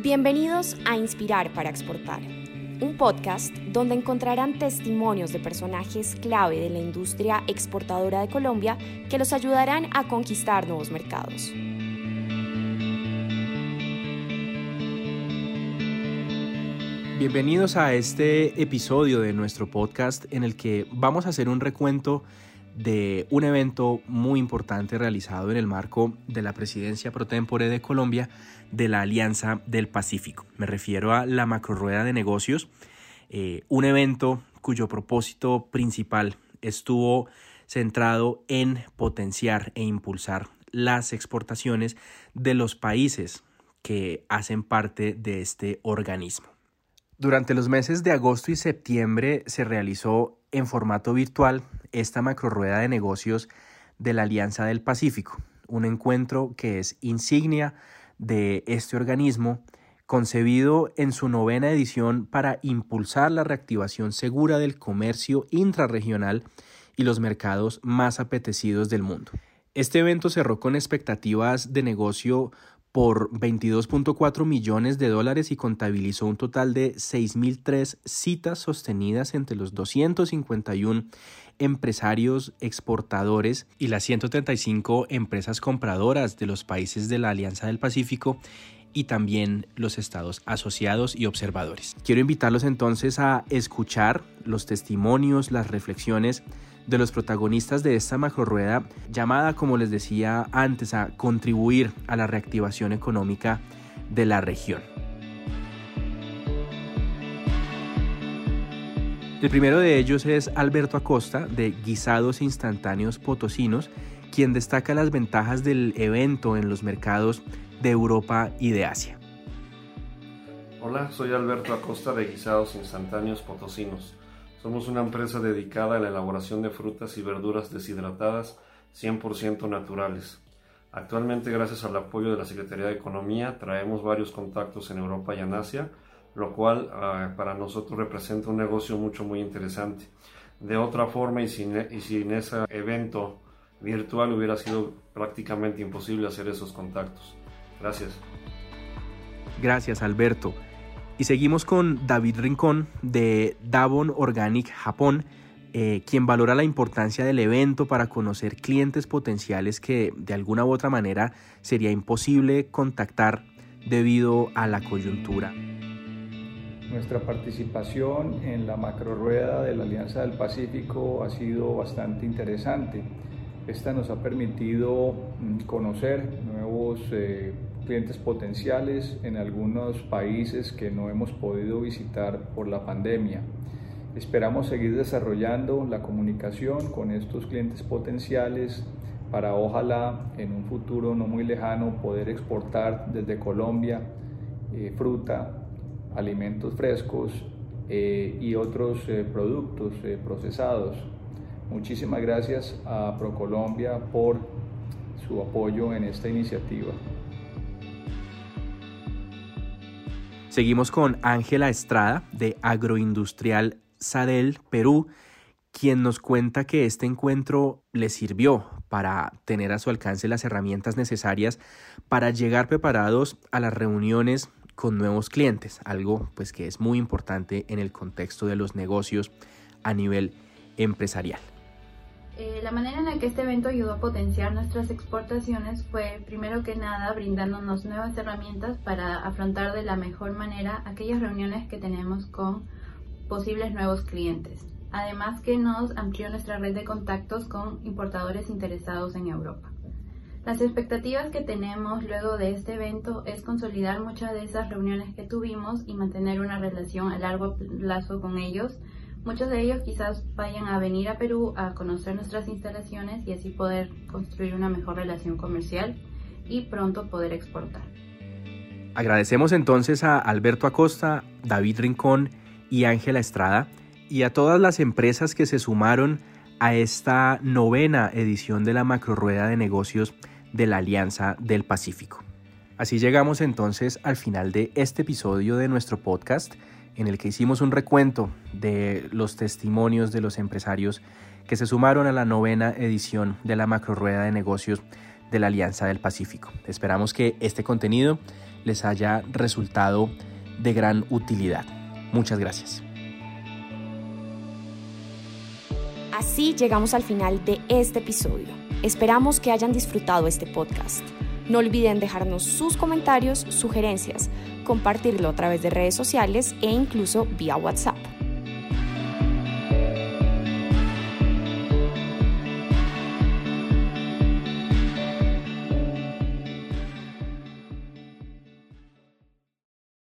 Bienvenidos a Inspirar para Exportar, un podcast donde encontrarán testimonios de personajes clave de la industria exportadora de Colombia que los ayudarán a conquistar nuevos mercados. Bienvenidos a este episodio de nuestro podcast en el que vamos a hacer un recuento de un evento muy importante realizado en el marco de la presidencia pro tempore de Colombia de la Alianza del Pacífico. Me refiero a la macrorueda de negocios, eh, un evento cuyo propósito principal estuvo centrado en potenciar e impulsar las exportaciones de los países que hacen parte de este organismo. Durante los meses de agosto y septiembre se realizó en formato virtual esta macrorueda de negocios de la Alianza del Pacífico, un encuentro que es insignia de este organismo, concebido en su novena edición para impulsar la reactivación segura del comercio intrarregional y los mercados más apetecidos del mundo. Este evento cerró con expectativas de negocio por 22.4 millones de dólares y contabilizó un total de 6.003 citas sostenidas entre los 251 empresarios exportadores y las 135 empresas compradoras de los países de la Alianza del Pacífico y también los estados asociados y observadores. Quiero invitarlos entonces a escuchar los testimonios, las reflexiones de los protagonistas de esta macrorueda llamada, como les decía antes, a contribuir a la reactivación económica de la región. El primero de ellos es Alberto Acosta de Guisados Instantáneos Potosinos, quien destaca las ventajas del evento en los mercados de Europa y de Asia. Hola, soy Alberto Acosta de Guisados Instantáneos Potosinos. Somos una empresa dedicada a la elaboración de frutas y verduras deshidratadas 100% naturales. Actualmente, gracias al apoyo de la Secretaría de Economía, traemos varios contactos en Europa y en Asia lo cual ah, para nosotros representa un negocio mucho muy interesante. De otra forma y sin, y sin ese evento virtual hubiera sido prácticamente imposible hacer esos contactos. Gracias. Gracias Alberto. Y seguimos con David Rincón de Davon Organic Japón, eh, quien valora la importancia del evento para conocer clientes potenciales que de alguna u otra manera sería imposible contactar debido a la coyuntura. Nuestra participación en la macrorueda de la Alianza del Pacífico ha sido bastante interesante. Esta nos ha permitido mm, conocer nuevos eh, clientes potenciales en algunos países que no hemos podido visitar por la pandemia. Esperamos seguir desarrollando la comunicación con estos clientes potenciales para ojalá en un futuro no muy lejano poder exportar desde Colombia eh, fruta, alimentos frescos eh, y otros eh, productos eh, procesados. Muchísimas gracias a ProColombia por su apoyo en esta iniciativa. Seguimos con Ángela Estrada de Agroindustrial Sadel, Perú, quien nos cuenta que este encuentro le sirvió para tener a su alcance las herramientas necesarias para llegar preparados a las reuniones con nuevos clientes, algo pues que es muy importante en el contexto de los negocios a nivel empresarial. Eh, la manera en la que este evento ayudó a potenciar nuestras exportaciones fue, primero que nada, brindándonos nuevas herramientas para afrontar de la mejor manera aquellas reuniones que tenemos con posibles nuevos clientes. Además que nos amplió nuestra red de contactos con importadores interesados en Europa. Las expectativas que tenemos luego de este evento es consolidar muchas de esas reuniones que tuvimos y mantener una relación a largo plazo con ellos. Muchos de ellos quizás vayan a venir a Perú a conocer nuestras instalaciones y así poder construir una mejor relación comercial y pronto poder exportar. Agradecemos entonces a Alberto Acosta, David Rincón y Ángela Estrada y a todas las empresas que se sumaron a esta novena edición de la macrorueda de negocios de la Alianza del Pacífico. Así llegamos entonces al final de este episodio de nuestro podcast en el que hicimos un recuento de los testimonios de los empresarios que se sumaron a la novena edición de la macro rueda de negocios de la Alianza del Pacífico. Esperamos que este contenido les haya resultado de gran utilidad. Muchas gracias. Así llegamos al final de este episodio. Esperamos que hayan disfrutado este podcast. No olviden dejarnos sus comentarios, sugerencias, compartirlo a través de redes sociales e incluso vía WhatsApp.